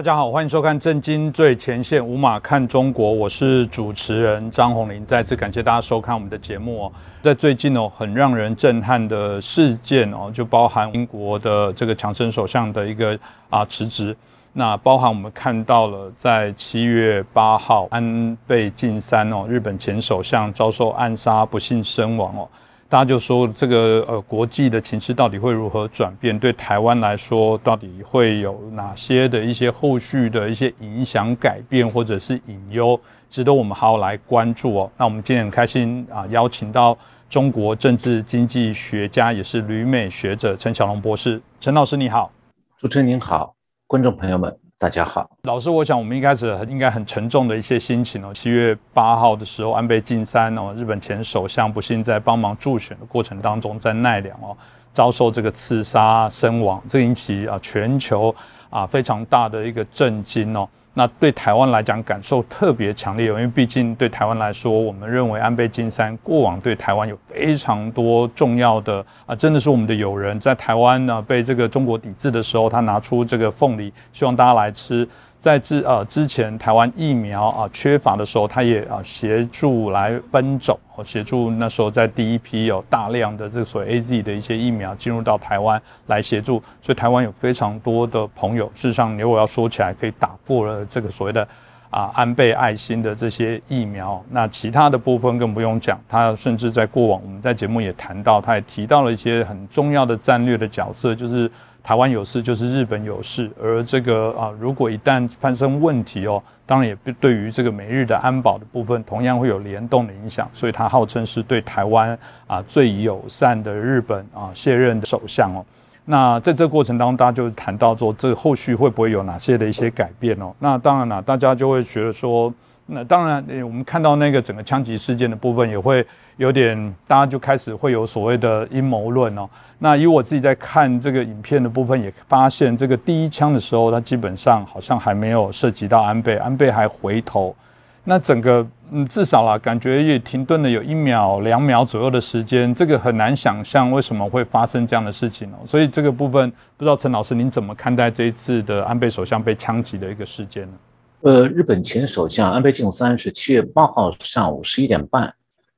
大家好，欢迎收看《震惊最前线》，无马看中国，我是主持人张宏林。再次感谢大家收看我们的节目哦。在最近哦，很让人震撼的事件哦，就包含英国的这个强生首相的一个啊辞职，那包含我们看到了在七月八号安倍晋三哦，日本前首相遭受暗杀，不幸身亡哦。大家就说这个呃国际的情势到底会如何转变？对台湾来说，到底会有哪些的一些后续的一些影响、改变或者是隐忧，值得我们好好来关注哦。那我们今天很开心啊，邀请到中国政治经济学家，也是旅美学者陈小龙博士。陈老师你好，主持人您好，观众朋友们。大家好，老师，我想我们一开始应该很沉重的一些心情哦。七月八号的时候，安倍晋三哦，日本前首相不幸在帮忙助选的过程当中，在奈良哦遭受这个刺杀身亡，这引起啊全球啊非常大的一个震惊哦。那对台湾来讲，感受特别强烈，因为毕竟对台湾来说，我们认为安倍晋三过往对台湾有非常多重要的啊，真的是我们的友人，在台湾呢被这个中国抵制的时候，他拿出这个凤梨，希望大家来吃。在之呃之前台湾疫苗啊缺乏的时候，他也啊协助来奔走，协助那时候在第一批有大量的这个所谓 A Z 的一些疫苗进入到台湾来协助，所以台湾有非常多的朋友。事实上，如果要说起来，可以打破了这个所谓的啊安倍爱心的这些疫苗。那其他的部分更不用讲，他甚至在过往我们在节目也谈到，他也提到了一些很重要的战略的角色，就是。台湾有事就是日本有事，而这个啊，如果一旦发生问题哦，当然也对于这个美日的安保的部分，同样会有联动的影响。所以他号称是对台湾啊最友善的日本啊卸任的首相哦。那在这过程当中，大家就谈到说，这后续会不会有哪些的一些改变哦？那当然了，大家就会觉得说。那当然，我们看到那个整个枪击事件的部分，也会有点，大家就开始会有所谓的阴谋论哦。那以我自己在看这个影片的部分，也发现这个第一枪的时候，它基本上好像还没有涉及到安倍，安倍还回头。那整个嗯，至少啦，感觉也停顿了有一秒、两秒左右的时间，这个很难想象为什么会发生这样的事情哦。所以这个部分，不知道陈老师您怎么看待这一次的安倍首相被枪击的一个事件呢？呃，日本前首相安倍晋三是七月八号上午十一点半，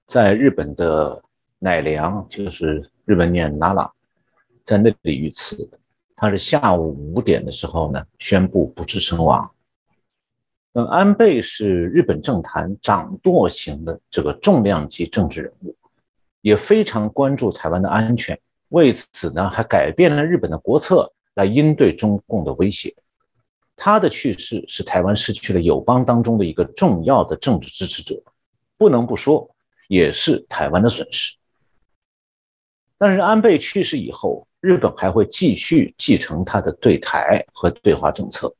在日本的奈良，就是日本念奈良，在那里遇刺。他是下午五点的时候呢，宣布不治身亡。那安倍是日本政坛掌舵型的这个重量级政治人物，也非常关注台湾的安全，为此呢，还改变了日本的国策来应对中共的威胁。他的去世使台湾失去了友邦当中的一个重要的政治支持者，不能不说，也是台湾的损失。但是安倍去世以后，日本还会继续继承他的对台和对华政策。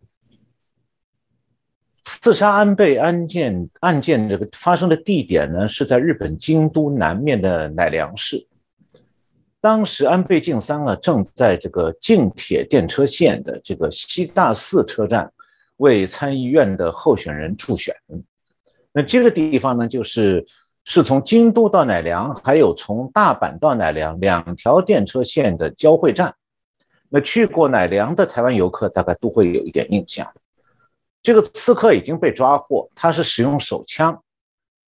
刺杀安倍案件案件这个发生的地点呢，是在日本京都南面的奈良市。当时安倍晋三啊，正在这个近铁电车线的这个西大寺车站为参议院的候选人助选。那这个地方呢，就是是从京都到奈良，还有从大阪到奈良两条电车线的交汇站。那去过奈良的台湾游客大概都会有一点印象。这个刺客已经被抓获，他是使用手枪，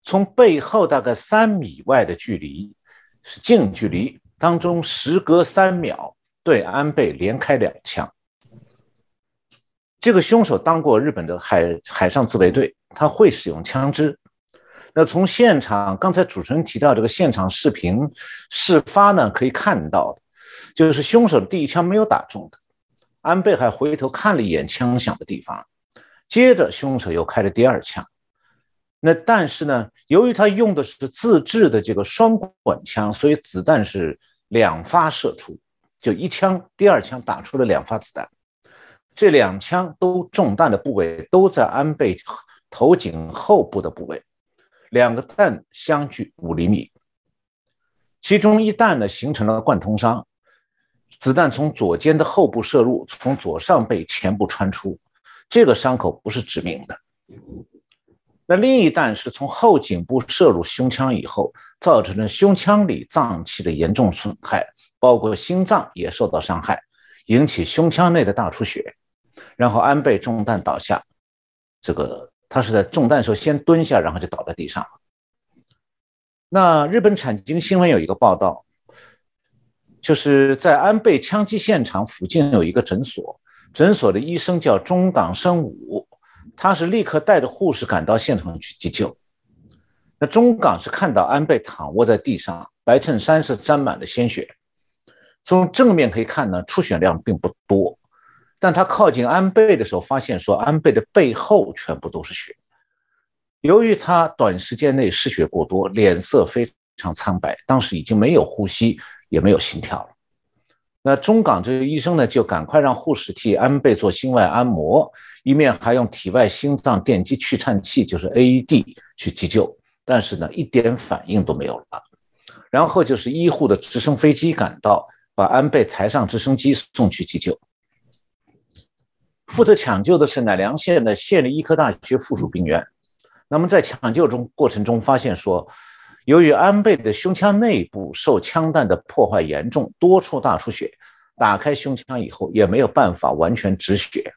从背后大概三米外的距离，是近距离。当中时隔三秒对安倍连开两枪，这个凶手当过日本的海海上自卫队，他会使用枪支。那从现场刚才主持人提到这个现场视频事发呢，可以看到的，就是凶手第一枪没有打中的，安倍还回头看了一眼枪响的地方，接着凶手又开了第二枪。那但是呢，由于他用的是自制的这个双管枪，所以子弹是两发射出，就一枪，第二枪打出了两发子弹，这两枪都中弹的部位都在安倍头颈后部的部位，两个弹相距五厘米，其中一弹呢形成了贯通伤，子弹从左肩的后部射入，从左上背前部穿出，这个伤口不是致命的。那另一弹是从后颈部射入胸腔以后，造成了胸腔里脏器的严重损害，包括心脏也受到伤害，引起胸腔内的大出血。然后安倍中弹倒下，这个他是在中弹时候先蹲下，然后就倒在地上。那日本产经新闻有一个报道，就是在安倍枪击现场附近有一个诊所，诊所的医生叫中港生武，他是立刻带着护士赶到现场去急救。那中港是看到安倍躺卧在地上，白衬衫是沾满了鲜血。从正面可以看呢，出血量并不多，但他靠近安倍的时候，发现说安倍的背后全部都是血。由于他短时间内失血过多，脸色非常苍白，当时已经没有呼吸，也没有心跳了。那中港这个医生呢，就赶快让护士替安倍做心外按摩，一面还用体外心脏电击去颤器，就是 AED 去急救，但是呢，一点反应都没有了。然后就是医护的直升飞机赶到。把安倍抬上直升机送去急救。负责抢救的是乃良县的县立医科大学附属病院。那么在抢救中过程中发现说，由于安倍的胸腔内部受枪弹的破坏严重，多处大出血，打开胸腔以后也没有办法完全止血。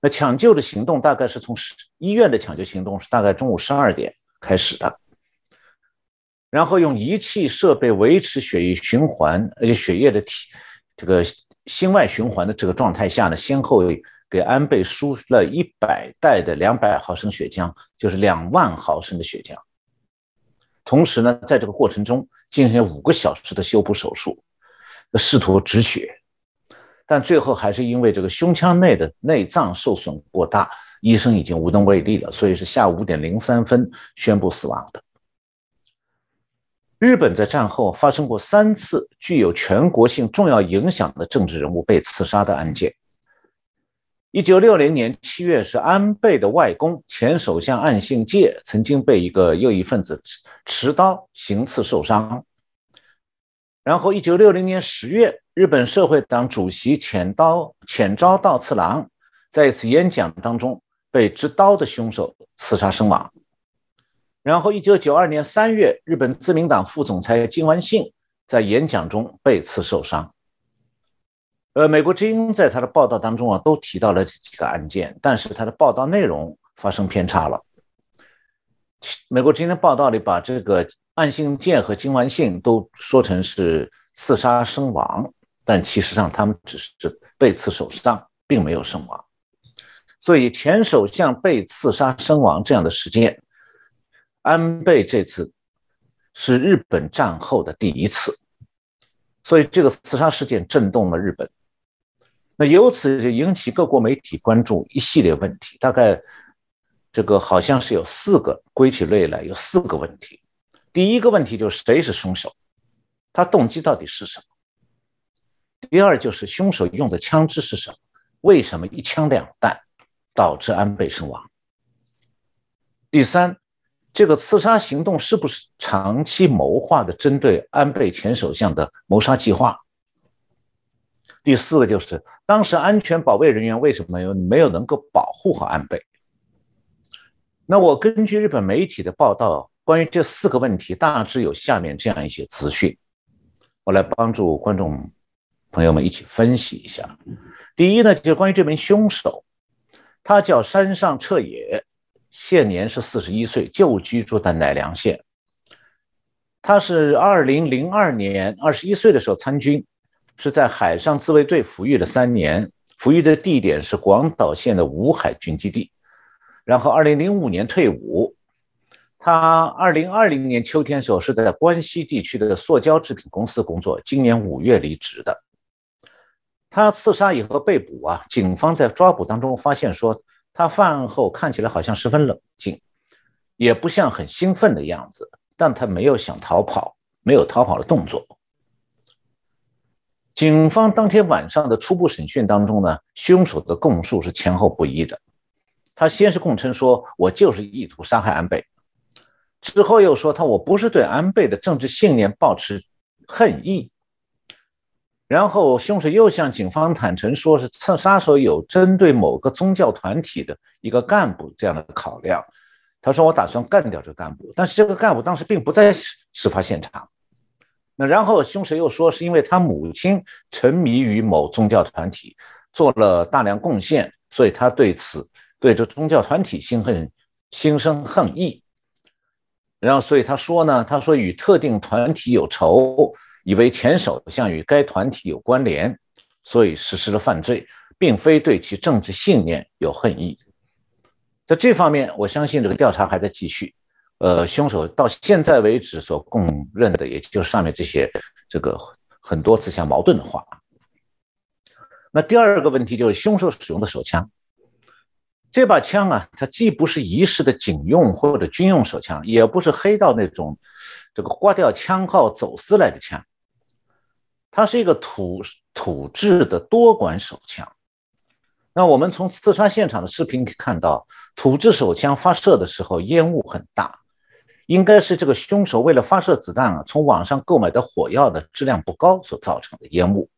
那抢救的行动大概是从医院的抢救行动是大概中午十二点开始的。然后用仪器设备维持血液循环，而且血液的体这个心外循环的这个状态下呢，先后给安倍输了一百袋的两百毫升血浆，就是两万毫升的血浆。同时呢，在这个过程中进行五个小时的修补手术，试图止血，但最后还是因为这个胸腔内的内脏受损过大，医生已经无能为力了，所以是下午五点零三分宣布死亡的。日本在战后发生过三次具有全国性重要影响的政治人物被刺杀的案件。一九六零年七月，是安倍的外公前首相岸信介曾经被一个右翼分子持刀行刺受伤。然后，一九六零年十月，日本社会党主席浅刀浅昭道次郎在一次演讲当中被执刀的凶手刺杀身亡。然后，一九九二年三月，日本自民党副总裁金丸信在演讲中被刺受伤。呃，美国之音在他的报道当中啊，都提到了这几个案件，但是他的报道内容发生偏差了。美国之音的报道里把这个岸信介和金丸信都说成是刺杀身亡，但其实上他们只是被刺受伤，并没有身亡。所以，前首相被刺杀身亡这样的事件。安倍这次是日本战后的第一次，所以这个刺杀事件震动了日本。那由此就引起各国媒体关注一系列问题，大概这个好像是有四个，归起类来有四个问题。第一个问题就是谁是凶手，他动机到底是什么？第二就是凶手用的枪支是什么？为什么一枪两弹导致安倍身亡？第三。这个刺杀行动是不是长期谋划的针对安倍前首相的谋杀计划？第四个就是当时安全保卫人员为什么没有没有能够保护好安倍？那我根据日本媒体的报道，关于这四个问题，大致有下面这样一些资讯，我来帮助观众朋友们一起分析一下。第一呢，就是关于这名凶手，他叫山上彻也。现年是四十一岁，旧居住在乃良县。他是二零零二年二十一岁的时候参军，是在海上自卫队服役了三年，服役的地点是广岛县的五海军基地。然后二零零五年退伍。他二零二零年秋天的时候是在关西地区的塑胶制品公司工作，今年五月离职的。他刺杀以后被捕啊，警方在抓捕当中发现说。他犯案后看起来好像十分冷静，也不像很兴奋的样子，但他没有想逃跑，没有逃跑的动作。警方当天晚上的初步审讯当中呢，凶手的供述是前后不一的。他先是供称说：“我就是意图杀害安倍。”之后又说：“他我不是对安倍的政治信念抱持恨意。”然后凶手又向警方坦诚，说是刺杀手有针对某个宗教团体的一个干部这样的考量。他说：“我打算干掉这个干部，但是这个干部当时并不在事发现场。”那然后凶手又说，是因为他母亲沉迷于某宗教团体，做了大量贡献，所以他对此对这宗教团体心恨心生恨意。然后，所以他说呢，他说与特定团体有仇，以为前首相与该团体有关联，所以实施了犯罪，并非对其政治信念有恨意。在这方面，我相信这个调查还在继续。呃，凶手到现在为止所供认的，也就是上面这些这个很多自相矛盾的话。那第二个问题就是凶手使用的手枪。这把枪啊，它既不是仪式的警用或者军用手枪，也不是黑道那种这个刮掉枪号走私来的枪，它是一个土土制的多管手枪。那我们从刺杀现场的视频可以看到，土制手枪发射的时候烟雾很大，应该是这个凶手为了发射子弹啊，从网上购买的火药的质量不高所造成的烟雾。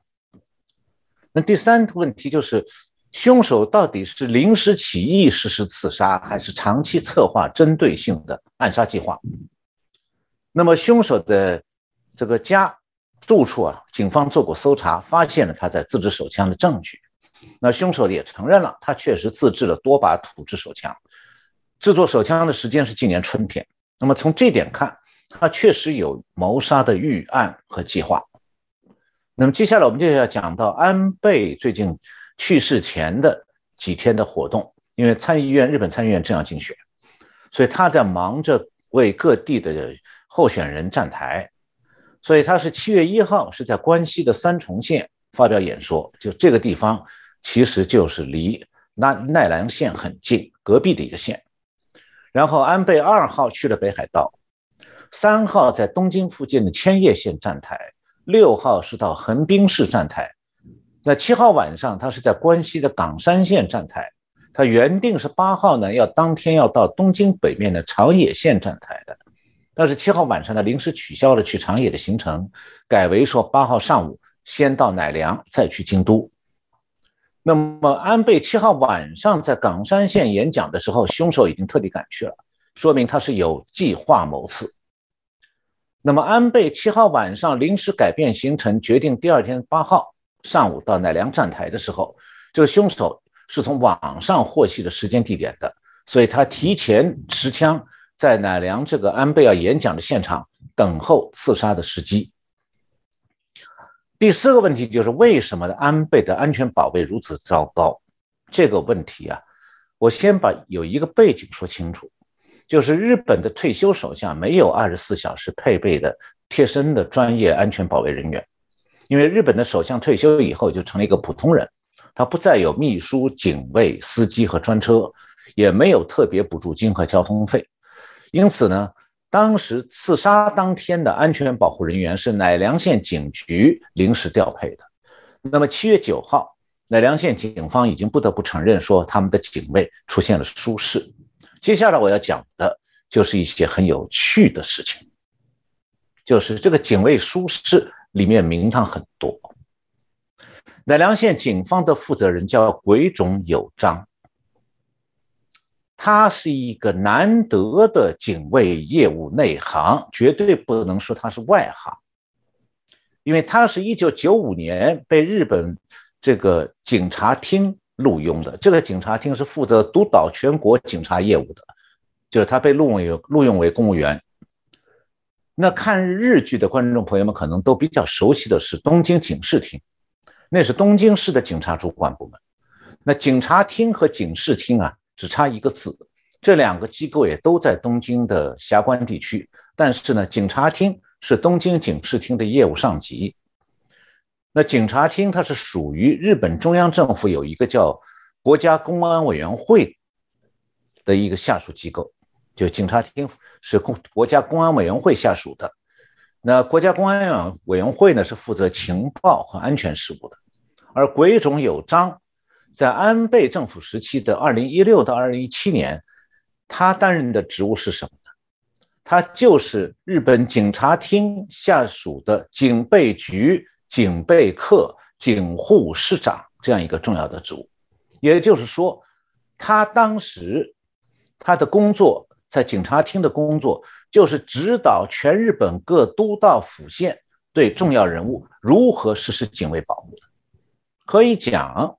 那第三个问题就是。凶手到底是临时起意实施刺杀，还是长期策划针对性的暗杀计划？那么，凶手的这个家住处啊，警方做过搜查，发现了他在自制手枪的证据。那凶手也承认了，他确实自制了多把土制手枪，制作手枪的时间是今年春天。那么从这点看，他确实有谋杀的预案和计划。那么接下来我们就要讲到安倍最近。去世前的几天的活动，因为参议院日本参议院正要竞选，所以他在忙着为各地的候选人站台，所以他是七月一号是在关西的三重县发表演说，就这个地方其实就是离奈奈良县很近，隔壁的一个县。然后安倍二号去了北海道，三号在东京附近的千叶县站台，六号是到横滨市站台。那七号晚上，他是在关西的冈山县站台。他原定是八号呢，要当天要到东京北面的长野县站台的，但是七号晚上呢，临时取消了去长野的行程，改为说八号上午先到奈良，再去京都。那么安倍七号晚上在冈山县演讲的时候，凶手已经特地赶去了，说明他是有计划谋刺。那么安倍七号晚上临时改变行程，决定第二天八号。上午到奈良站台的时候，这个凶手是从网上获悉的时间地点的，所以他提前持枪在奈良这个安倍要演讲的现场等候刺杀的时机。第四个问题就是为什么安倍的安全保卫如此糟糕？这个问题啊，我先把有一个背景说清楚，就是日本的退休首相没有二十四小时配备的贴身的专业安全保卫人员。因为日本的首相退休以后就成了一个普通人，他不再有秘书、警卫、司机和专车，也没有特别补助金和交通费，因此呢，当时刺杀当天的安全保护人员是乃良县警局临时调配的。那么七月九号，乃良县警方已经不得不承认说他们的警卫出现了疏失。接下来我要讲的就是一些很有趣的事情，就是这个警卫疏失。里面名堂很多。乃良县警方的负责人叫鬼冢有章，他是一个难得的警卫业务内行，绝对不能说他是外行，因为他是一九九五年被日本这个警察厅录用的。这个警察厅是负责督导全国警察业务的，就是他被录用录用为公务员。那看日剧的观众朋友们可能都比较熟悉的是东京警视厅，那是东京市的警察主管部门。那警察厅和警视厅啊，只差一个字，这两个机构也都在东京的辖关地区。但是呢，警察厅是东京警视厅的业务上级。那警察厅它是属于日本中央政府有一个叫国家公安委员会的一个下属机构，就警察厅。是公国家公安委员会下属的，那国家公安委员会呢是负责情报和安全事务的，而鬼冢有章在安倍政府时期的二零一六到二零一七年，他担任的职务是什么呢？他就是日本警察厅下属的警备局警备课警护室长这样一个重要的职务，也就是说，他当时他的工作。在警察厅的工作就是指导全日本各都道府县对重要人物如何实施警卫保护的。可以讲，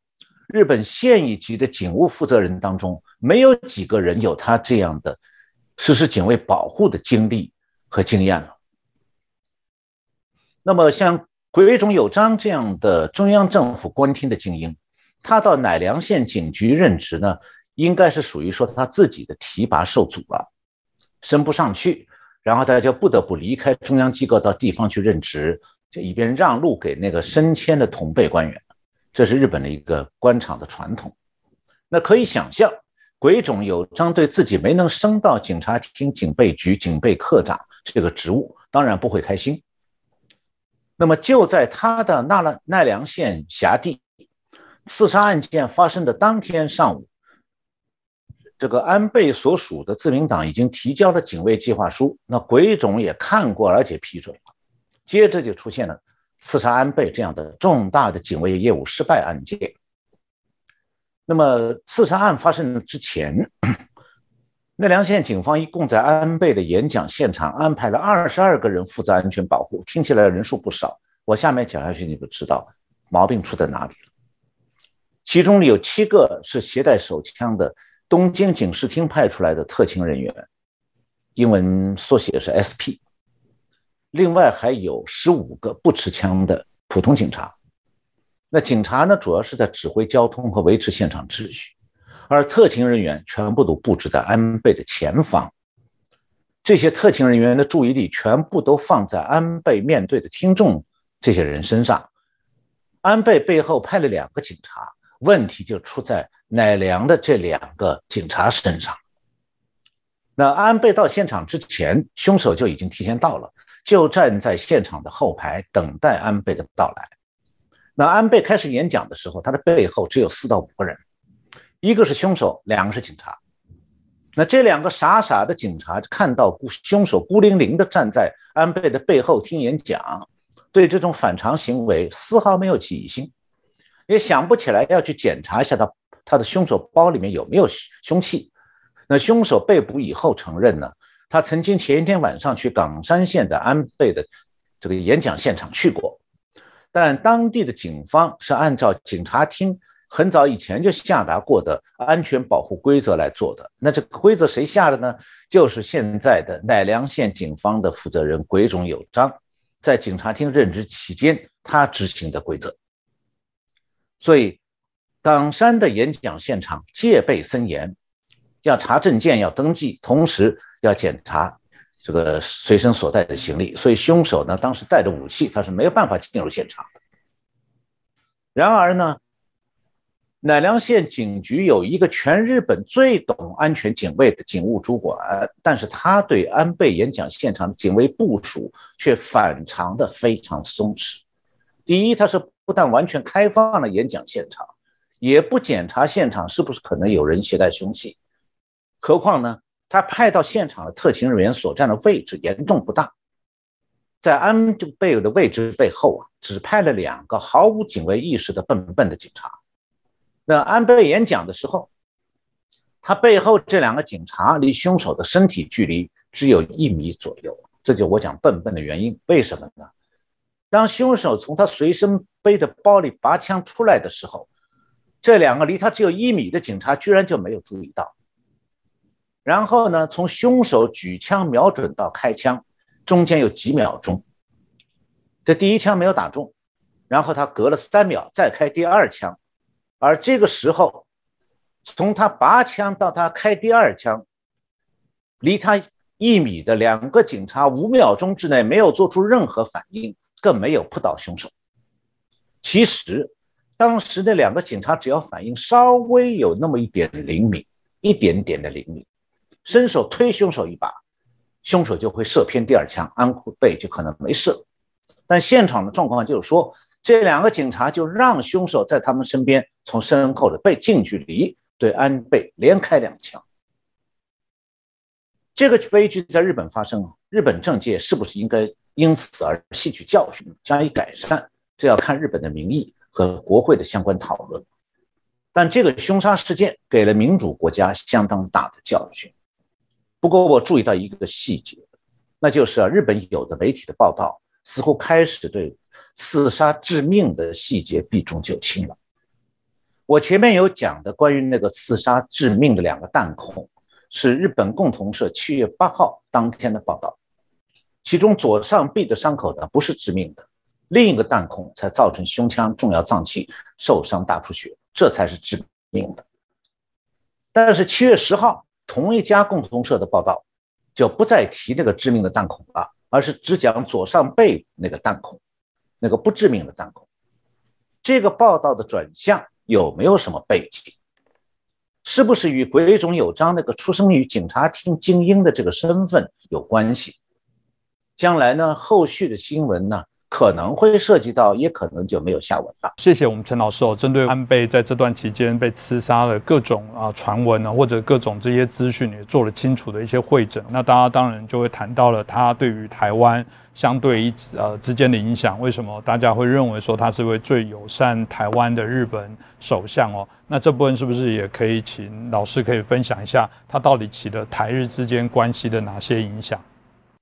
日本现役级的警务负责人当中，没有几个人有他这样的实施警卫保护的经历和经验了。那么，像鬼冢有章这样的中央政府官厅的精英，他到乃良县警局任职呢，应该是属于说他自己的提拔受阻了，升不上去，然后他就不得不离开中央机构到地方去任职，就以便让路给那个升迁的同辈官员。这是日本的一个官场的传统，那可以想象，鬼冢有章对自己没能升到警察厅警备局警备科长这个职务，当然不会开心。那么就在他的奈良奈良县辖地，刺杀案件发生的当天上午，这个安倍所属的自民党已经提交了警卫计划书，那鬼冢也看过而且批准了，接着就出现了。刺杀安倍这样的重大的警卫业务失败案件，那么刺杀案发生之前，奈良县警方一共在安倍的演讲现场安排了二十二个人负责安全保护，听起来人数不少。我下面讲下去你就知道毛病出在哪里了。其中有七个是携带手枪的东京警视厅派出来的特勤人员，英文缩写是 SP。另外还有十五个不持枪的普通警察，那警察呢，主要是在指挥交通和维持现场秩序，而特勤人员全部都布置在安倍的前方。这些特勤人员的注意力全部都放在安倍面对的听众这些人身上。安倍背后派了两个警察，问题就出在乃良的这两个警察身上。那安倍到现场之前，凶手就已经提前到了。就站在现场的后排等待安倍的到来。那安倍开始演讲的时候，他的背后只有四到五个人，一个是凶手，两个是警察。那这两个傻傻的警察看到凶手孤零零地站在安倍的背后听演讲，对这种反常行为丝毫没有起疑心，也想不起来要去检查一下他他的凶手包里面有没有凶器。那凶手被捕以后承认呢？他曾经前一天晚上去冈山县的安倍的这个演讲现场去过，但当地的警方是按照警察厅很早以前就下达过的安全保护规则来做的。那这个规则谁下的呢？就是现在的奈良县警方的负责人鬼冢有章在警察厅任职期间他执行的规则。所以，冈山的演讲现场戒备森严，要查证件，要登记，同时。要检查这个随身所带的行李，所以凶手呢当时带着武器，他是没有办法进入现场的。然而呢，乃良县警局有一个全日本最懂安全警卫的警务主管，但是他对安倍演讲现场的警卫部署却反常的非常松弛。第一，他是不但完全开放了演讲现场，也不检查现场是不是可能有人携带凶器，何况呢？他派到现场的特勤人员所占的位置严重不当，在安倍的位置背后啊，只派了两个毫无警卫意识的笨笨的警察。那安倍演讲的时候，他背后这两个警察离凶手的身体距离只有一米左右，这就我讲笨笨的原因。为什么呢？当凶手从他随身背的包里拔枪出来的时候，这两个离他只有一米的警察居然就没有注意到。然后呢？从凶手举枪瞄准到开枪，中间有几秒钟。这第一枪没有打中，然后他隔了三秒再开第二枪，而这个时候，从他拔枪到他开第二枪，离他一米的两个警察五秒钟之内没有做出任何反应，更没有扑倒凶手。其实，当时的两个警察只要反应稍微有那么一点灵敏，一点点的灵敏。伸手推凶手一把，凶手就会射偏第二枪，安倍就可能没事。但现场的状况就是说，这两个警察就让凶手在他们身边，从身后的背近距离对安倍连开两枪。这个悲剧在日本发生，日本政界是不是应该因此而吸取教训，加以改善？这要看日本的民意和国会的相关讨论。但这个凶杀事件给了民主国家相当大的教训。不过我注意到一个细节，那就是啊，日本有的媒体的报道似乎开始对刺杀致命的细节避重就轻了。我前面有讲的关于那个刺杀致命的两个弹孔，是日本共同社七月八号当天的报道，其中左上臂的伤口呢不是致命的，另一个弹孔才造成胸腔重要脏器受伤大出血，这才是致命的。但是七月十号同一家共同社的报道就不再提那个致命的弹孔了，而是只讲左上背那个弹孔，那个不致命的弹孔。这个报道的转向有没有什么背景？是不是与鬼冢有章那个出生于警察厅精英的这个身份有关系？将来呢，后续的新闻呢？可能会涉及到，也可能就没有下文了。谢谢我们陈老师哦，针对安倍在这段期间被刺杀的各种啊传闻呢，或者各种这些资讯，也做了清楚的一些会诊。那大家当然就会谈到了他对于台湾相对一呃之间的影响。为什么大家会认为说他是位最友善台湾的日本首相哦？那这部分是不是也可以请老师可以分享一下，他到底起了台日之间关系的哪些影响？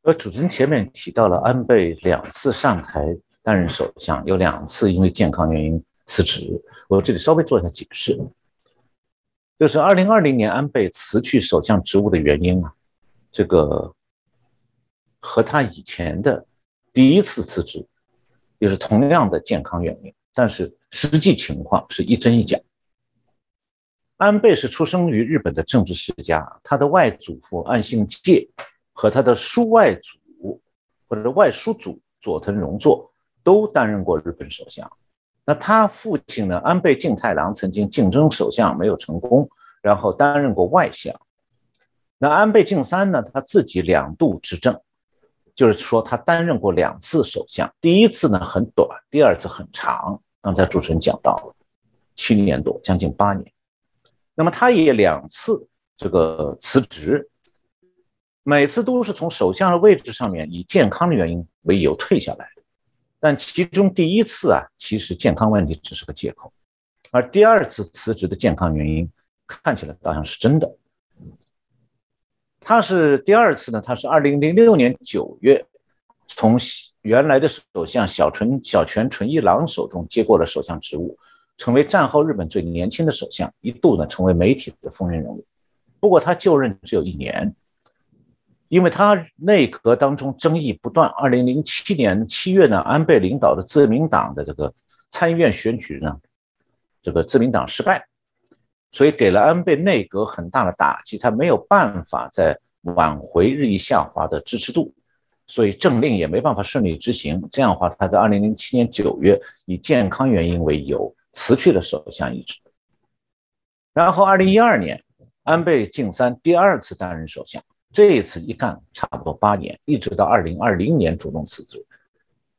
而主持人前面提到了安倍两次上台担任首相，有两次因为健康原因辞职。我这里稍微做一下解释，就是二零二零年安倍辞去首相职务的原因啊，这个和他以前的第一次辞职也是同样的健康原因，但是实际情况是一真一假。安倍是出生于日本的政治世家，他的外祖父岸信介。和他的叔外祖或者是外叔祖佐藤荣作都担任过日本首相。那他父亲呢？安倍晋太郎曾经竞争首相没有成功，然后担任过外相。那安倍晋三呢？他自己两度执政，就是说他担任过两次首相。第一次呢很短，第二次很长。刚才主持人讲到了七年多，将近八年。那么他也两次这个辞职。每次都是从首相的位置上面以健康的原因为由退下来，但其中第一次啊，其实健康问题只是个借口，而第二次辞职的健康原因看起来倒像是真的。他是第二次呢，他是二零零六年九月从原来的首相小纯小泉纯一郎手中接过了首相职务，成为战后日本最年轻的首相，一度呢成为媒体的风云人物。不过他就任只有一年。因为他内阁当中争议不断，二零零七年七月呢，安倍领导的自民党的这个参议院选举呢，这个自民党失败，所以给了安倍内阁很大的打击，他没有办法再挽回日益下滑的支持度，所以政令也没办法顺利执行。这样的话，他在二零零七年九月以健康原因为由辞去了首相一职，然后二零一二年，安倍晋三第二次担任首相。这一次一干差不多八年，一直到二零二零年主动辞职。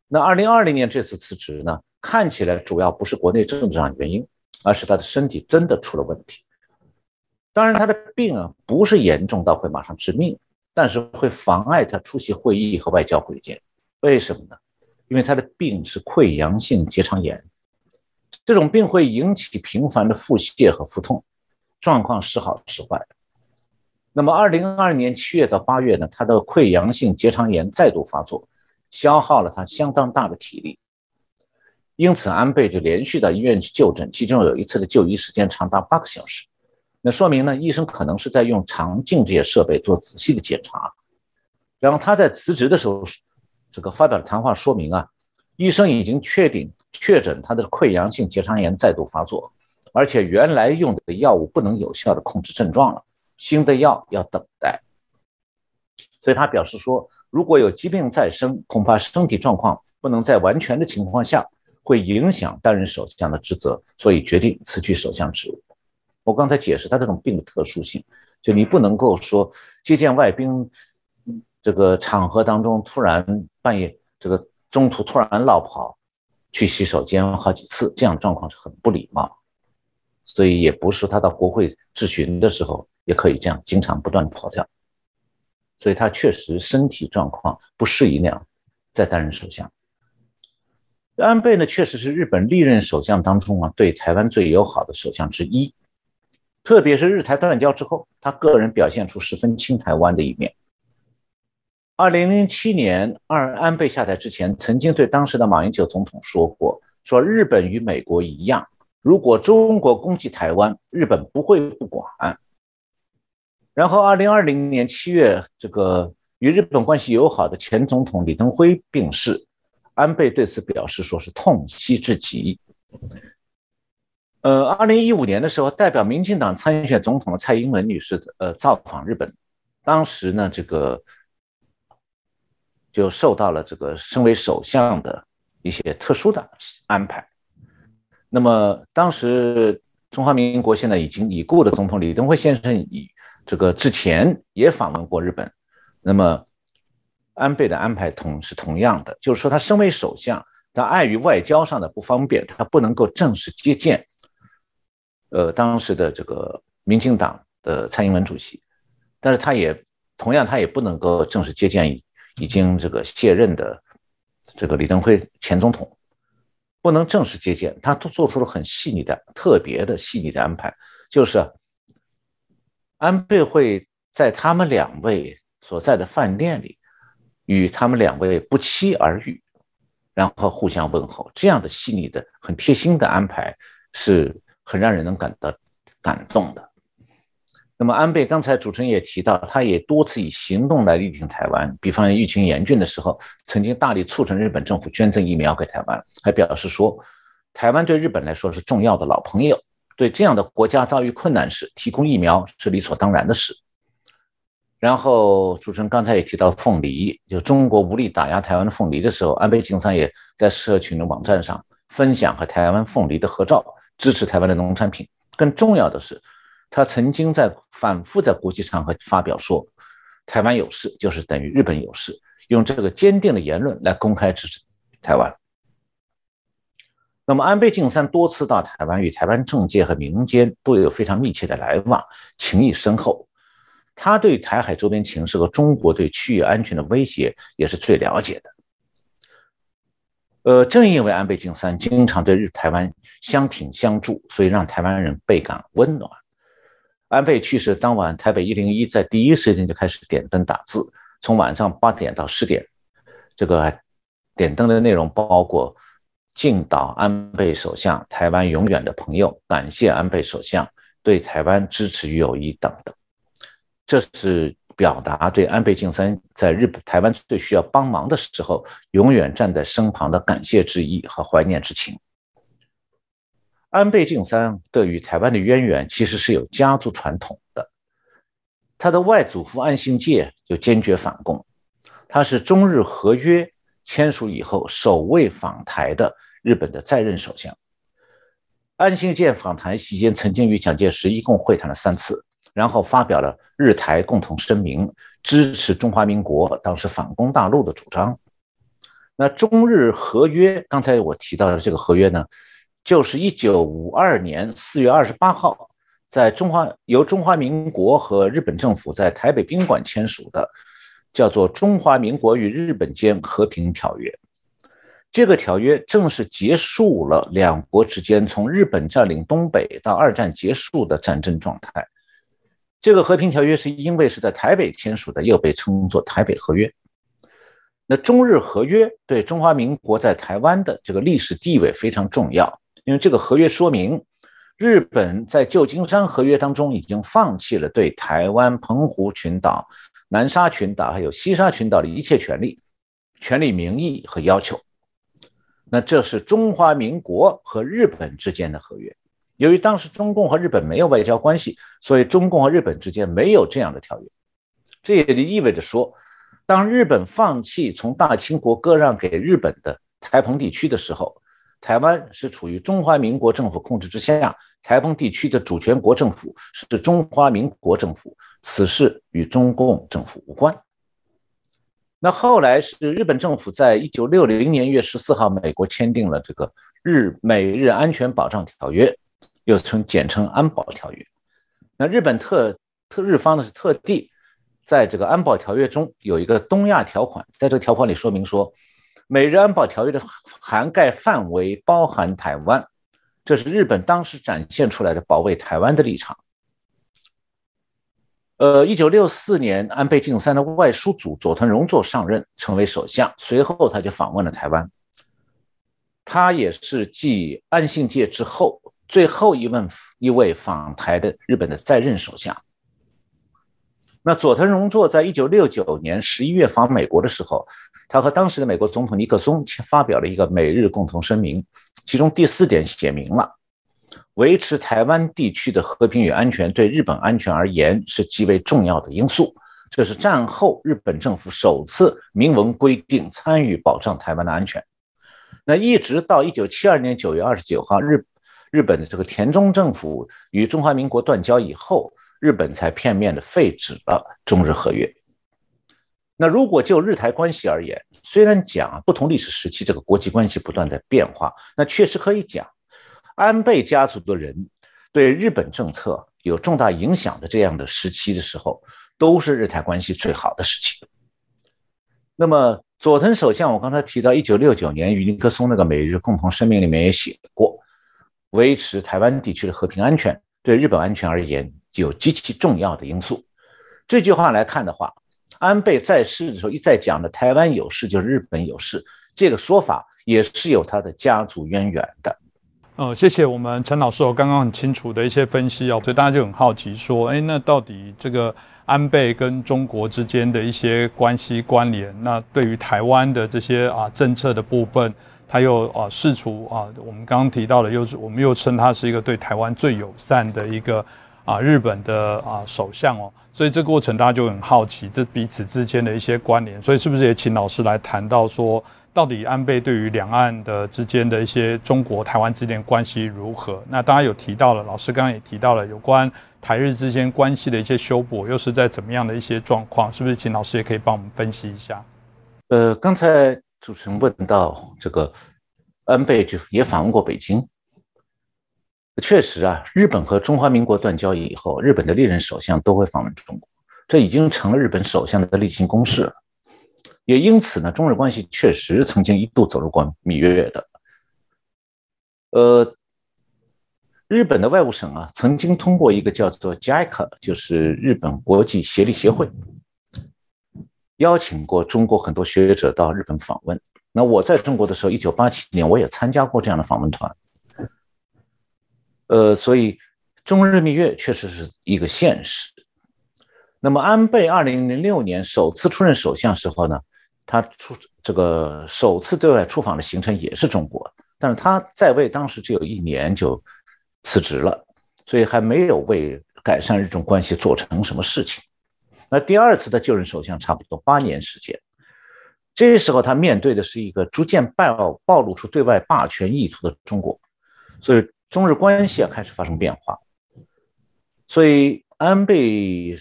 那二零二零年这次辞职呢，看起来主要不是国内政治上原因，而是他的身体真的出了问题。当然，他的病啊不是严重到会马上致命，但是会妨碍他出席会议和外交会见。为什么呢？因为他的病是溃疡性结肠炎，这种病会引起频繁的腹泻和腹痛，状况时好时坏。那么，二零二二年七月到八月呢，他的溃疡性结肠炎再度发作，消耗了他相当大的体力，因此安倍就连续到医院去就诊，其中有一次的就医时间长达八个小时。那说明呢，医生可能是在用肠镜这些设备做仔细的检查。然后他在辞职的时候，这个发表的谈话说明啊，医生已经确定确诊他的溃疡性结肠炎再度发作，而且原来用的药物不能有效的控制症状了。新的药要等待，所以他表示说，如果有疾病再生，恐怕身体状况不能在完全的情况下，会影响担任首相的职责，所以决定辞去首相职务。我刚才解释他这种病的特殊性，就你不能够说接见外宾这个场合当中突然半夜这个中途突然落跑去洗手间好几次，这样状况是很不礼貌，所以也不是他到国会质询的时候。也可以这样经常不断的跑掉，所以他确实身体状况不适宜那样再担任首相。安倍呢，确实是日本历任首相当中啊对台湾最友好的首相之一，特别是日台断交之后，他个人表现出十分亲台湾的一面。二零零七年，二安倍下台之前，曾经对当时的马英九总统说过：“说日本与美国一样，如果中国攻击台湾，日本不会不管。然后，二零二零年七月，这个与日本关系友好的前总统李登辉病逝，安倍对此表示说是痛惜至极。呃，二零一五年的时候，代表民进党参选总统的蔡英文女士呃造访日本，当时呢，这个就受到了这个身为首相的一些特殊的安排。那么当时中华民国现在已经已故的总统李登辉先生已这个之前也访问过日本，那么安倍的安排同是同样的，就是说他身为首相，他碍于外交上的不方便，他不能够正式接见，呃当时的这个民进党的蔡英文主席，但是他也同样他也不能够正式接见已已经这个卸任的这个李登辉前总统。不能正式接见，他都做出了很细腻的、特别的细腻的安排，就是安倍会在他们两位所在的饭店里与他们两位不期而遇，然后互相问候。这样的细腻的、很贴心的安排，是很让人能感到感动的。那么，安倍刚才主持人也提到，他也多次以行动来力挺台湾。比方疫情严峻的时候，曾经大力促成日本政府捐赠疫苗给台湾，还表示说，台湾对日本来说是重要的老朋友，对这样的国家遭遇困难时提供疫苗是理所当然的事。然后，主持人刚才也提到凤梨，就中国无力打压台湾的凤梨的时候，安倍晋三也在社群的网站上分享和台湾凤梨的合照，支持台湾的农产品。更重要的是。他曾经在反复在国际场合发表说，台湾有事就是等于日本有事，用这个坚定的言论来公开支持台湾。那么安倍晋三多次到台湾，与台湾政界和民间都有非常密切的来往，情谊深厚。他对台海周边情势和中国对区域安全的威胁也是最了解的。呃，正因为安倍晋三经常对日台湾相挺相助，所以让台湾人倍感温暖。安倍去世当晚，台北一零一在第一时间就开始点灯打字，从晚上八点到十点，这个点灯的内容包括敬祷安倍首相，台湾永远的朋友，感谢安倍首相对台湾支持与友谊等等。这是表达对安倍晋三在日本台湾最需要帮忙的时候，永远站在身旁的感谢之意和怀念之情。安倍晋三对与台湾的渊源其实是有家族传统的，他的外祖父安信介就坚决反共，他是中日合约签署以后首位访台的日本的在任首相。安信建访谈期间曾经与蒋介石一共会谈了三次，然后发表了日台共同声明，支持中华民国当时反攻大陆的主张。那中日合约，刚才我提到的这个合约呢？就是一九五二年四月二十八号，在中华由中华民国和日本政府在台北宾馆签署的，叫做《中华民国与日本间和平条约》。这个条约正式结束了两国之间从日本占领东北到二战结束的战争状态。这个和平条约是因为是在台北签署的，又被称作《台北合约》。那中日合约对中华民国在台湾的这个历史地位非常重要。因为这个合约说明，日本在旧金山合约当中已经放弃了对台湾、澎湖群岛、南沙群岛还有西沙群岛的一切权利、权利名义和要求。那这是中华民国和日本之间的合约。由于当时中共和日本没有外交关系，所以中共和日本之间没有这样的条约。这也就意味着说，当日本放弃从大清国割让给日本的台澎地区的时候，台湾是处于中华民国政府控制之下，台澎地区的主权国政府是中华民国政府，此事与中共政府无关。那后来是日本政府在一九六零年一月十四号，美国签订了这个日美日安全保障条约，又称简称安保条约。那日本特特日方呢是特地在这个安保条约中有一个东亚条款，在这个条款里说明说。美日安保条约的涵盖范围包含台湾，这是日本当时展现出来的保卫台湾的立场。呃，一九六四年，安倍晋三的外叔祖佐藤荣作上任，成为首相，随后他就访问了台湾。他也是继安信介之后最后一问一位访台的日本的在任首相。那佐藤荣作在一九六九年十一月访美国的时候，他和当时的美国总统尼克松发表了一个美日共同声明，其中第四点写明了，维持台湾地区的和平与安全对日本安全而言是极为重要的因素。这是战后日本政府首次明文规定参与保障台湾的安全。那一直到一九七二年九月二十九号，日日本的这个田中政府与中华民国断交以后，日本才片面的废止了中日合约。那如果就日台关系而言，虽然讲不同历史时期这个国际关系不断的变化，那确实可以讲，安倍家族的人对日本政策有重大影响的这样的时期的时候。都是日台关系最好的时期。那么，佐藤首相，我刚才提到，一九六九年与尼克松那个美日共同声明里面也写过，维持台湾地区的和平安全对日本安全而言有极其重要的因素。这句话来看的话，安倍在世的时候一再讲的“台湾有事就是日本有事”，这个说法也是有他的家族渊源的。呃，谢谢我们陈老师，我刚刚很清楚的一些分析哦，所以大家就很好奇说，哎，那到底这个？安倍跟中国之间的一些关系关联，那对于台湾的这些啊政策的部分，他又啊试图啊，我们刚刚提到的，又是我们又称他是一个对台湾最友善的一个啊日本的啊首相哦，所以这过程大家就很好奇，这彼此之间的一些关联，所以是不是也请老师来谈到说，到底安倍对于两岸的之间的一些中国台湾之间关系如何？那大家有提到了，老师刚刚也提到了有关。台日之间关系的一些修补，又是在怎么样的一些状况？是不是请老师也可以帮我们分析一下？呃，刚才主持人问到这个安倍就也访问过北京，确实啊，日本和中华民国断交以后，日本的历任首相都会访问中国，这已经成了日本首相的例行公事了。也因此呢，中日关系确实曾经一度走入过蜜月的。呃。日本的外务省啊，曾经通过一个叫做 JICA，就是日本国际协力协会，邀请过中国很多学者到日本访问。那我在中国的时候，一九八七年我也参加过这样的访问团。呃，所以中日蜜月确实是一个现实。那么安倍二零零六年首次出任首相时候呢，他出这个首次对外出访的行程也是中国，但是他在位当时只有一年就。辞职了，所以还没有为改善日中关系做成什么事情。那第二次的就任首相差不多八年时间，这时候他面对的是一个逐渐暴暴露出对外霸权意图的中国，所以中日关系啊开始发生变化。所以安倍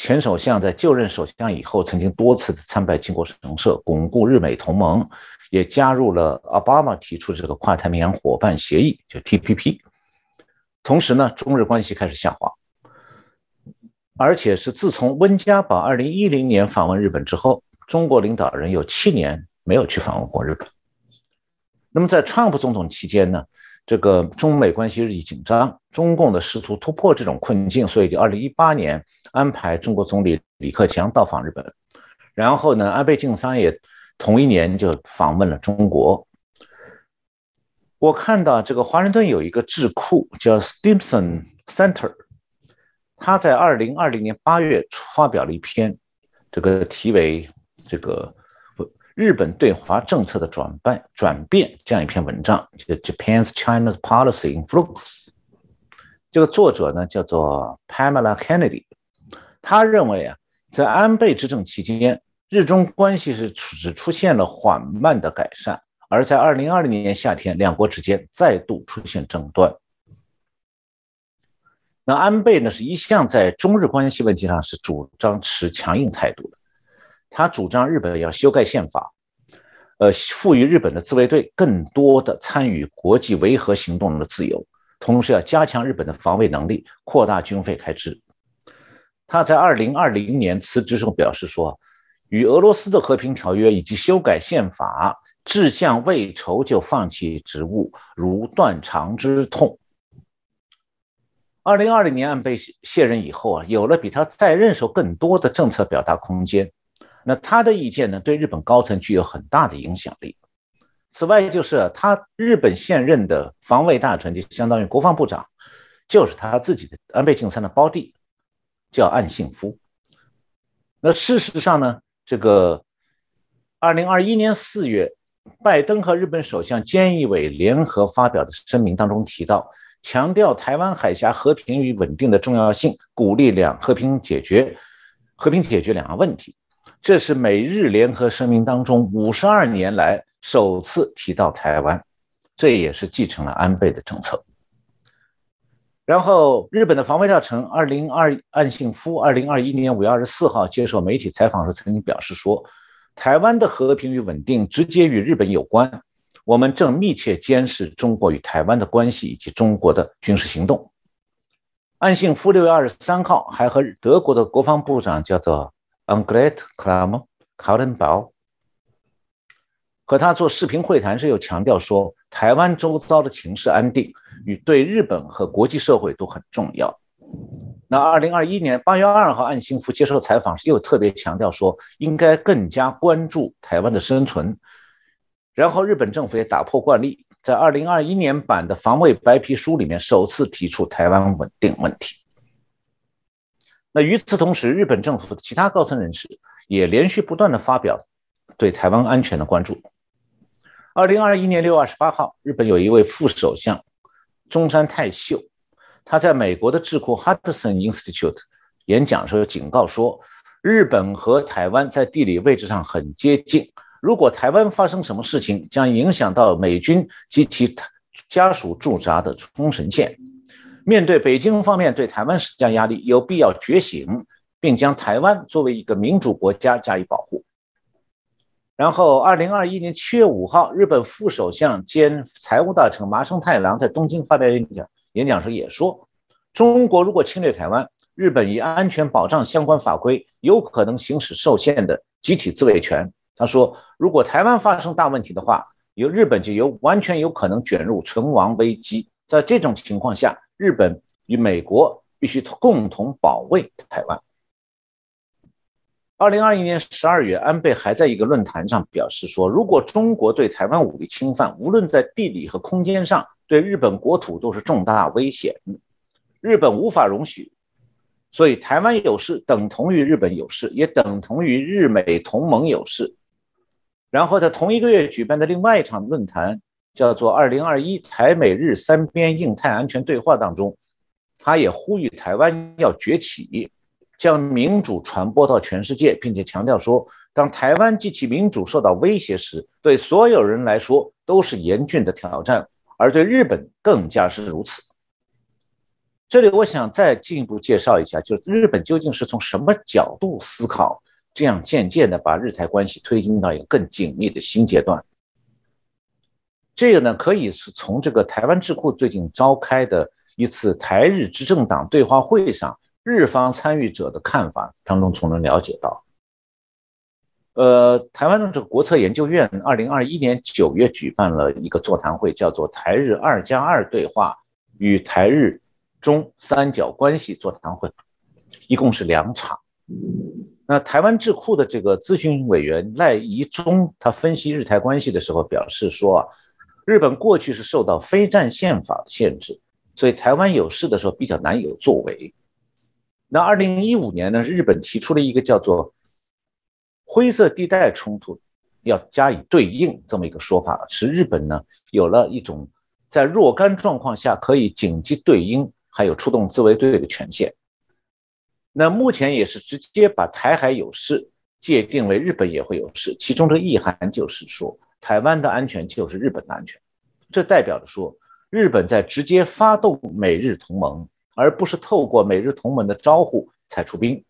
前首相在就任首相以后，曾经多次的参拜靖国神社，巩固日美同盟，也加入了奥巴马提出这个跨太平洋伙伴协议，就 TPP。同时呢，中日关系开始下滑，而且是自从温家宝二零一零年访问日本之后，中国领导人有七年没有去访问过日本。那么在川普总统期间呢，这个中美关系日益紧张，中共的试图突破这种困境，所以就二零一八年安排中国总理李克强到访日本，然后呢，安倍晋三也同一年就访问了中国。我看到这个华盛顿有一个智库叫 Stimson Center，他在二零二零年八月发表了一篇这个题为“这个日本对华政策的转变转变”这样一篇文章，叫 Japan's China's Policy in Flux。这个作者呢叫做 Pamela Kennedy，他认为啊，在安倍执政期间，日中关系是只出现了缓慢的改善。而在二零二零年夏天，两国之间再度出现争端。那安倍呢，是一向在中日关系问题上是主张持强硬态度的。他主张日本要修改宪法，呃，赋予日本的自卫队更多的参与国际维和行动的自由，同时要加强日本的防卫能力，扩大军费开支。他在二零二零年辞职时候表示说，与俄罗斯的和平条约以及修改宪法。志向未酬就放弃职务，如断肠之痛。二零二零年安倍卸任以后啊，有了比他在任时候更多的政策表达空间。那他的意见呢，对日本高层具有很大的影响力。此外，就是他日本现任的防卫大臣，就相当于国防部长，就是他自己的安倍晋三的胞弟，叫岸信夫。那事实上呢，这个二零二一年四月，拜登和日本首相菅义伟联合发表的声明当中提到，强调台湾海峡和平与稳定的重要性，鼓励两和平解决和平解决两岸问题。这是美日联合声明当中五十二年来首次提到台湾，这也是继承了安倍的政策。然后，日本的防卫大臣二零二岸信夫二零二一年五月二十四号接受媒体采访时曾经表示说，台湾的和平与稳定直接与日本有关，我们正密切监视中国与台湾的关系以及中国的军事行动。岸信夫六月二十三号还和德国的国防部长叫做。Angret Klam Karen Bao 和他做视频会谈时，又强调说，台湾周遭的情势安定与对日本和国际社会都很重要。那二零二一年八月二号，岸信夫接受采访时又特别强调说，应该更加关注台湾的生存。然后，日本政府也打破惯例，在二零二一年版的防卫白皮书里面首次提出台湾稳定问题。那与此同时，日本政府的其他高层人士也连续不断的发表对台湾安全的关注。二零二一年六月二十八号，日本有一位副首相中山泰秀，他在美国的智库 Hudson Institute 演讲时候警告说，日本和台湾在地理位置上很接近，如果台湾发生什么事情，将影响到美军及其家属驻扎的冲绳县。面对北京方面对台湾施加压力，有必要觉醒，并将台湾作为一个民主国家加以保护。然后，二零二一年七月五号，日本副首相兼财务大臣麻生太郎在东京发表演讲，演讲时也说，中国如果侵略台湾，日本以安全保障相关法规有可能行使受限的集体自卫权。他说，如果台湾发生大问题的话，有日本就有完全有可能卷入存亡危机。在这种情况下，日本与美国必须共同保卫台湾。二零二一年十二月，安倍还在一个论坛上表示说，如果中国对台湾武力侵犯，无论在地理和空间上，对日本国土都是重大危险，日本无法容许。所以，台湾有事等同于日本有事，也等同于日美同盟有事。然后，在同一个月举办的另外一场论坛。叫做“二零二一台美日三边印太安全对话”当中，他也呼吁台湾要崛起，将民主传播到全世界，并且强调说，当台湾及其民主受到威胁时，对所有人来说都是严峻的挑战，而对日本更加是如此。这里我想再进一步介绍一下，就是日本究竟是从什么角度思考，这样渐渐的把日台关系推进到一个更紧密的新阶段。这个呢，可以是从这个台湾智库最近召开的一次台日执政党对话会上，日方参与者的看法当中，从中了解到。呃，台湾的这个国策研究院，二零二一年九月举办了一个座谈会，叫做“台日二加二对话与台日中三角关系座谈会”，一共是两场。那台湾智库的这个咨询委员赖宜中，他分析日台关系的时候表示说。日本过去是受到非战宪法的限制，所以台湾有事的时候比较难有作为。那二零一五年呢，日本提出了一个叫做“灰色地带冲突”，要加以对应这么一个说法，使日本呢有了一种在若干状况下可以紧急对应，还有出动自卫队的权限。那目前也是直接把台海有事界定为日本也会有事，其中的意涵就是说。台湾的安全就是日本的安全，这代表着说，日本在直接发动美日同盟，而不是透过美日同盟的招呼才出兵。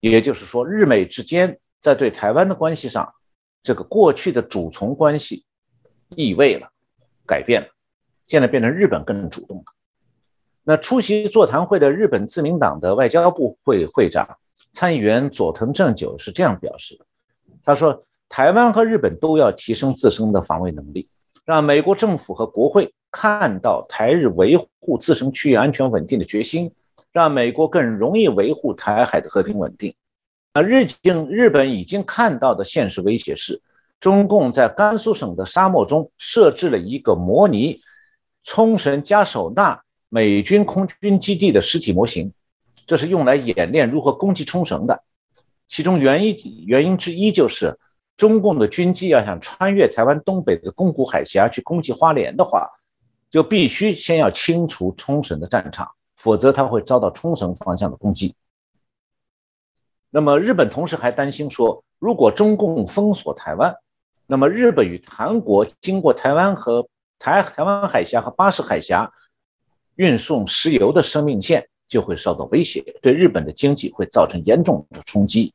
也就是说，日美之间在对台湾的关系上，这个过去的主从关系意味了改变了，现在变成日本更主动了。那出席座谈会的日本自民党的外交部会会长参议员佐藤正久是这样表示的，他说。台湾和日本都要提升自身的防卫能力，让美国政府和国会看到台日维护自身区域安全稳定的决心，让美国更容易维护台海的和平稳定。那日经日本已经看到的现实威胁是，中共在甘肃省的沙漠中设置了一个模拟冲绳加手纳美军空军基地的实体模型，这是用来演练如何攻击冲绳的。其中原因原因之一就是，中共的军机要想穿越台湾东北的宫古海峡去攻击花莲的话，就必须先要清除冲绳的战场，否则它会遭到冲绳方向的攻击。那么日本同时还担心说，如果中共封锁台湾，那么日本与韩国经过台湾和台台湾海峡和巴士海峡运送石油的生命线就会受到威胁，对日本的经济会造成严重的冲击。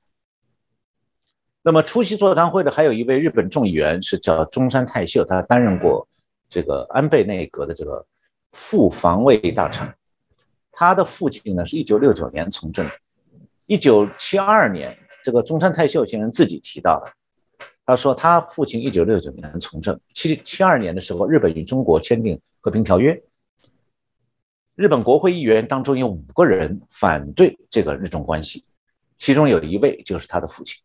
那么出席座谈会的还有一位日本众议员，是叫中山泰秀，他担任过这个安倍内阁的这个副防卫大臣，他的父亲呢是一九六九年从政的。一九七二年，这个中山泰秀先生自己提到的，他说他父亲一九六九年从政，七七二年的时候，日本与中国签订和平条约，日本国会议员当中有五个人反对这个日中关系，其中有一位就是他的父亲。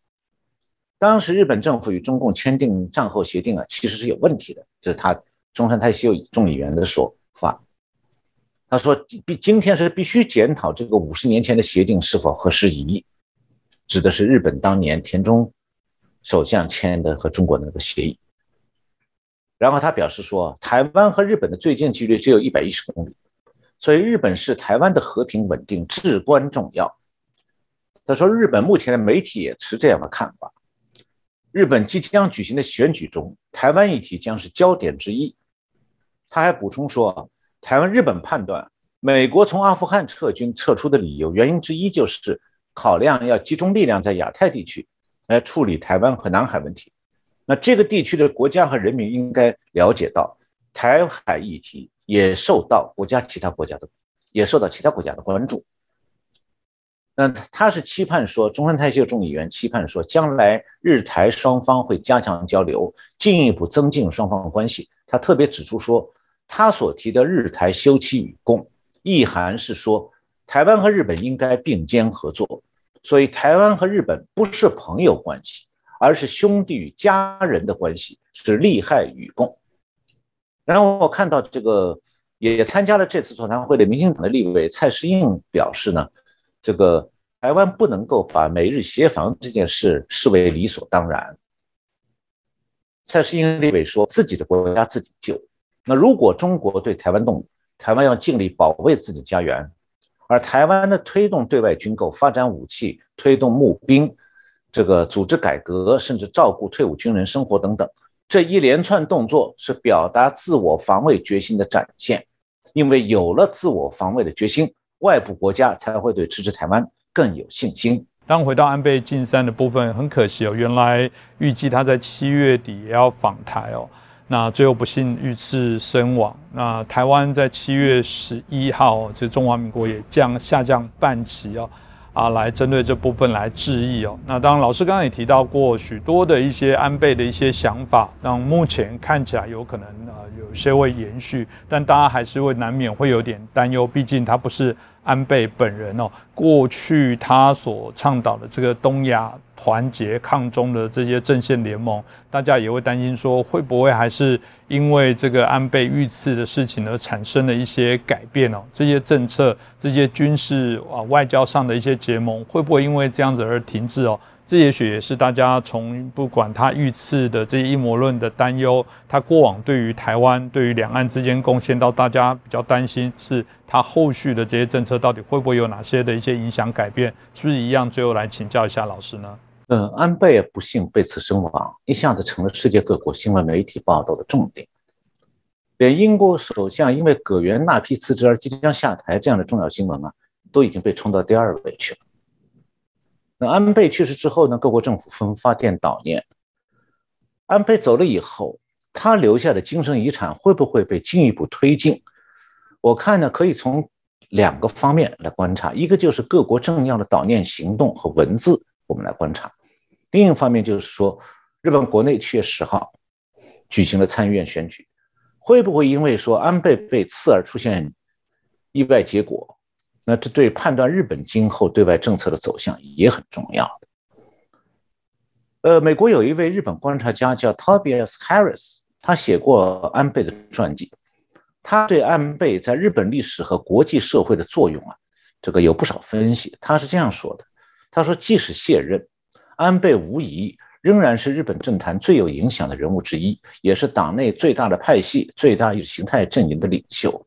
当时日本政府与中共签订战后协定啊，其实是有问题的，这是他中山泰秀众议员的说法。他说：“必今天是必须检讨这个五十年前的协定是否合时宜，指的是日本当年田中首相签的和中国的那个协议。然后他表示说，台湾和日本的最近距离只有一百一十公里，所以日本是台湾的和平稳定至关重要。他说，日本目前的媒体也持这样的看法。日本即将举行的选举中，台湾议题将是焦点之一。他还补充说。”啊台湾日本判断，美国从阿富汗撤军撤出的理由原因之一就是考量要集中力量在亚太地区来处理台湾和南海问题。那这个地区的国家和人民应该了解到，台海议题也受到国家其他国家的也受到其他国家的关注。那他是期盼说，中山泰秀众议员期盼说，将来日台双方会加强交流，进一步增进双方的关系。他特别指出说。他所提的日台休戚与共，意涵是说，台湾和日本应该并肩合作，所以台湾和日本不是朋友关系，而是兄弟与家人的关系，是利害与共。然后我看到这个也参加了这次座谈会的民进党的立委蔡诗应表示呢，这个台湾不能够把美日协防这件事视为理所当然。蔡诗应立委说自己的国家自己救。那如果中国对台湾动，台湾要尽力保卫自己家园，而台湾的推动对外军购、发展武器、推动募兵、这个组织改革，甚至照顾退伍军人生活等等，这一连串动作是表达自我防卫决心的展现。因为有了自我防卫的决心，外部国家才会对支持台湾更有信心。当回到安倍晋三的部分，很可惜哦，原来预计他在七月底也要访台哦。那最后不幸遇刺身亡。那台湾在七月十一号，这中华民国也降下降半旗哦，啊，来针对这部分来致意哦。那当然，老师刚刚也提到过许多的一些安倍的一些想法，让目前看起来有可能啊有些会延续，但大家还是会难免会有点担忧，毕竟他不是安倍本人哦。过去他所倡导的这个东亚。团结抗中的这些阵线联盟，大家也会担心说，会不会还是因为这个安倍遇刺的事情而产生了一些改变哦？这些政策、这些军事啊、外交上的一些结盟，会不会因为这样子而停滞哦？这也许也是大家从不管他遇刺的这些阴谋论的担忧，他过往对于台湾、对于两岸之间贡献到大家比较担心，是他后续的这些政策到底会不会有哪些的一些影响改变？是不是一样？最后来请教一下老师呢？嗯，安倍不幸被刺身亡，一下子成了世界各国新闻媒体报道的重点。连英国首相因为葛源那批辞职而即将下台这样的重要新闻啊，都已经被冲到第二位去了。安倍去世之后呢？各国政府纷发电悼念。安倍走了以后，他留下的精神遗产会不会被进一步推进？我看呢，可以从两个方面来观察，一个就是各国政要的悼念行动和文字。我们来观察，另一方面就是说，日本国内七月十号举行了参议院选举，会不会因为说安倍被刺而出现意外结果？那这对判断日本今后对外政策的走向也很重要。呃，美国有一位日本观察家叫 Tobias Harris，他写过安倍的传记。他对安倍在日本历史和国际社会的作用啊，这个有不少分析。他是这样说的：他说，即使卸任，安倍无疑仍然是日本政坛最有影响的人物之一，也是党内最大的派系、最大意识形态阵营的领袖，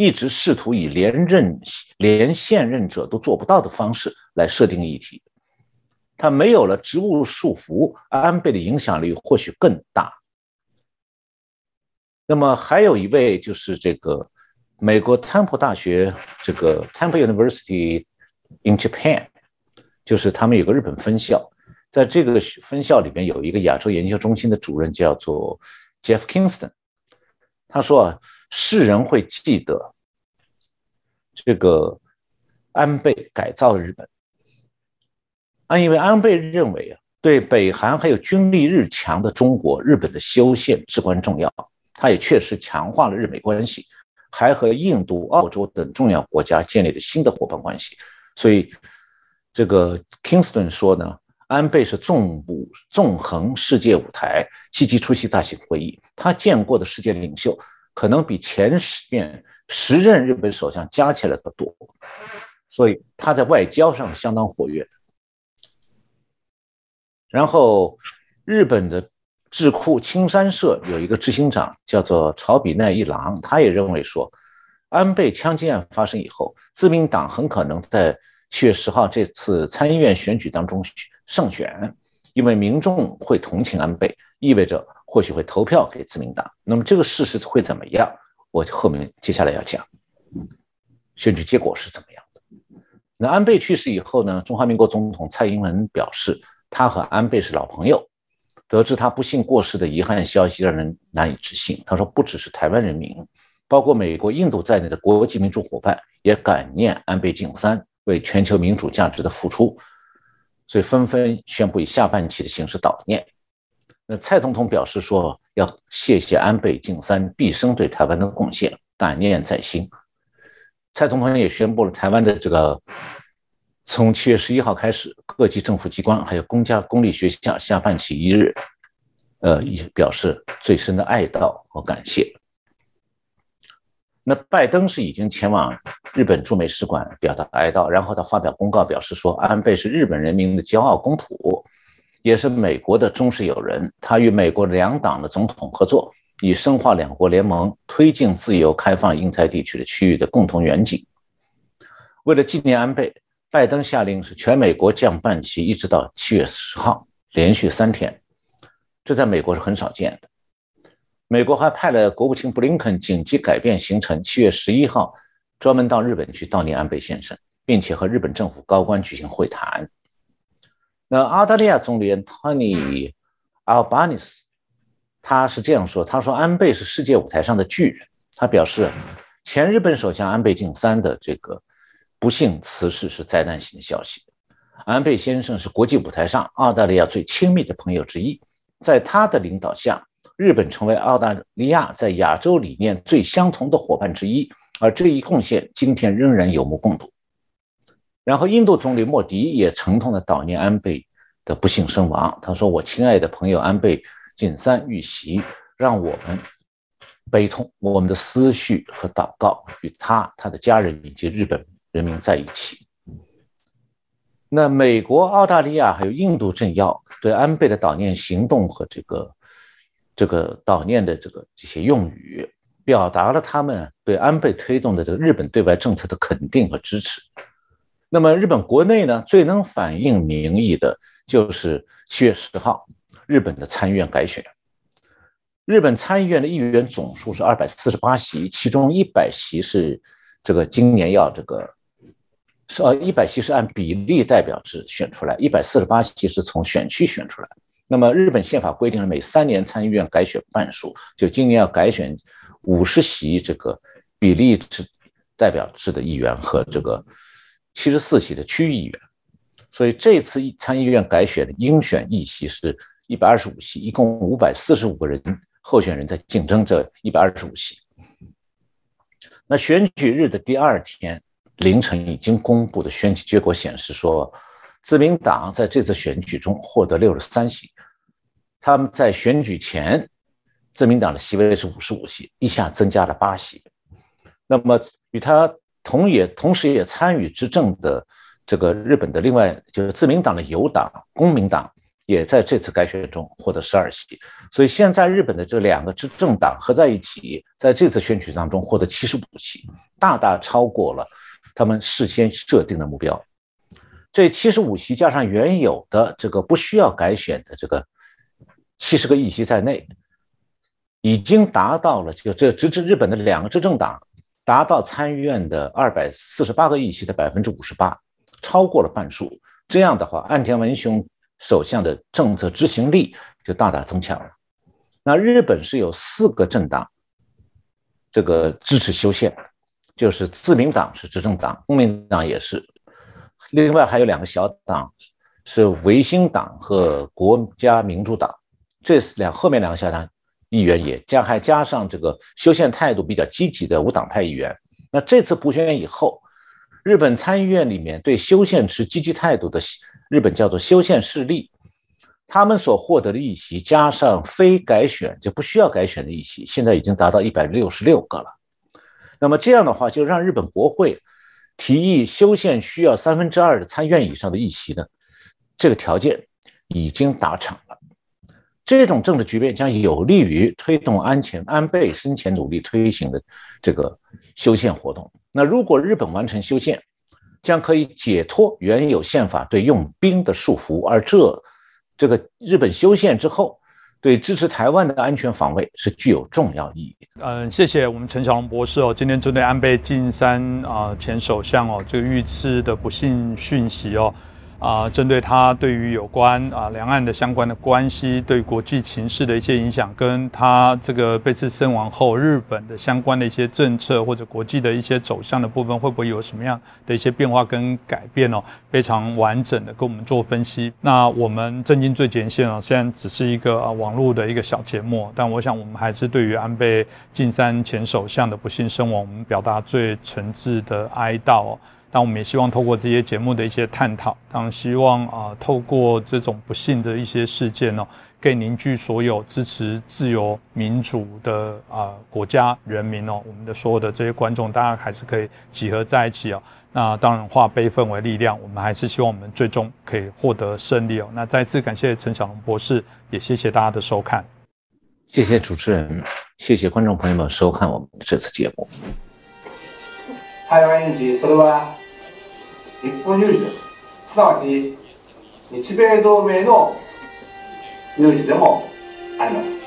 一直试图以连任连现任者都做不到的方式来设定议题。他没有了职务束缚，安倍的影响力或许更大。那么还有一位就是这个美国 Temple 大学，这个 Temple University in Japan，就是他们有个日本分校，在这个分校里面有一个亚洲研究中心的主任叫做 Jeff Kingston，他说啊，世人会记得这个安倍改造日本，啊因为安倍认为啊，对北韩还有军力日强的中国，日本的修宪至关重要。他也确实强化了日美关系，还和印度、澳洲等重要国家建立了新的伙伴关系。所以，这个 Kingston 说呢，安倍是纵步纵横世界舞台，积极出席大型会议。他见过的世界领袖可能比前十面十任日本首相加起来的多，所以他在外交上相当活跃。然后，日本的。智库青山社有一个执行长叫做朝比奈一郎，他也认为说，安倍枪击案发生以后，自民党很可能在七月十号这次参议院选举当中胜选，因为民众会同情安倍，意味着或许会投票给自民党。那么这个事实会怎么样？我后面接下来要讲，选举结果是怎么样的。那安倍去世以后呢？中华民国总统蔡英文表示，他和安倍是老朋友。得知他不幸过世的遗憾消息，让人难以置信。他说：“不只是台湾人民，包括美国、印度在内的国际民主伙伴也感念安倍晋三为全球民主价值的付出，所以纷纷宣布以下半旗的形式悼念。”那蔡总统表示说：“要谢谢安倍晋三毕生对台湾的贡献，感念在心。”蔡总统也宣布了台湾的这个。从七月十一号开始，各级政府机关还有公家公立学校下半旗一日，呃，以表示最深的哀悼和感谢。那拜登是已经前往日本驻美使馆表达哀悼，然后他发表公告表示说，安倍是日本人民的骄傲公仆，也是美国的忠实友人。他与美国两党的总统合作，以深化两国联盟，推进自由开放印太地区的区域的共同远景。为了纪念安倍。拜登下令是全美国降半旗，一直到七月十号，连续三天，这在美国是很少见的。美国还派了国务卿布林肯紧急改变行程，七月十一号专门到日本去悼念安倍先生，并且和日本政府高官举行会谈。那澳大利亚总理 Tony Albanese 他是这样说：“他说安倍是世界舞台上的巨人。他表示，前日本首相安倍晋三的这个。”不幸辞世是灾难性的消息。安倍先生是国际舞台上澳大利亚最亲密的朋友之一，在他的领导下，日本成为澳大利亚在亚洲理念最相同的伙伴之一，而这一贡献今天仍然有目共睹。然后，印度总理莫迪也沉痛地悼念安倍的不幸身亡。他说：“我亲爱的朋友安倍晋三遇袭，让我们悲痛，我们的思绪和祷告与他、他的家人以及日本。”人民在一起。那美国、澳大利亚还有印度政要对安倍的悼念行动和这个这个悼念的这个这些用语，表达了他们对安倍推动的这个日本对外政策的肯定和支持。那么日本国内呢，最能反映民意的就是七月十号日本的参议院改选。日本参议院的议员总数是二百四十八席，其中一百席是这个今年要这个。是呃，一百席是按比例代表制选出来，一百四十八席是从选区选出来。那么日本宪法规定了每三年参议院改选半数，就今年要改选五十席这个比例制代表制的议员和这个七十四席的区议员。所以这次参议院改选的应选议席是一百二十五席，一共五百四十五个人候选人在竞争这一百二十五席。那选举日的第二天。凌晨已经公布的选举结果显示，说自民党在这次选举中获得六十三席，他们在选举前，自民党的席位是五十五席，一下增加了八席。那么与他同也同时也参与执政的这个日本的另外就是自民党的友党公民党。也在这次改选中获得十二席，所以现在日本的这两个执政党合在一起，在这次选举当中获得七十五席，大大超过了他们事先设定的目标。这七十五席加上原有的这个不需要改选的这个七十个议席在内，已经达到了就这直至日本的两个执政党达到参议院的二百四十八个议席的百分之五十八，超过了半数。这样的话，岸田文雄。首相的政策执行力就大大增强了。那日本是有四个政党，这个支持修宪，就是自民党是执政党，公民党也是，另外还有两个小党是维新党和国家民主党。这两后面两个小党议员也加还加上这个修宪态度比较积极的无党派议员。那这次补选以后。日本参议院里面对修宪持积极态度的日本叫做修宪势力，他们所获得的议席加上非改选就不需要改选的议席，现在已经达到一百六十六个了。那么这样的话，就让日本国会提议修宪需要三分之二的参院以上的议席呢，这个条件已经达成。这种政治局面将有利于推动安前安倍生前努力推行的这个修宪活动。那如果日本完成修宪，将可以解脱原有宪法对用兵的束缚，而这这个日本修宪之后，对支持台湾的安全防卫是具有重要意义。嗯，谢谢我们陈小龙博士哦，今天针对安倍晋三啊前首相哦这个遇刺的不幸讯息哦。啊，针对他对于有关啊两岸的相关的关系，对国际情势的一些影响，跟他这个被刺身亡后日本的相关的一些政策或者国际的一些走向的部分，会不会有什么样的一些变化跟改变哦？非常完整的跟我们做分析。那我们震惊最前线哦，虽然只是一个啊网络的一个小节目，但我想我们还是对于安倍晋三前首相的不幸身亡，我们表达最诚挚的哀悼。但我们也希望透过这些节目的一些探讨，当然希望啊，透过这种不幸的一些事件呢，可以凝聚所有支持自由民主的啊国家人民哦，我们的所有的这些观众，大家还是可以集合在一起哦。那当然化悲愤为力量，我们还是希望我们最终可以获得胜利哦。那再次感谢陈小龙博士，也谢谢大家的收看。谢谢主持人，谢谢观众朋友们收看我们这次节目。日本有事です。すなわち日米同盟の有事でもあります。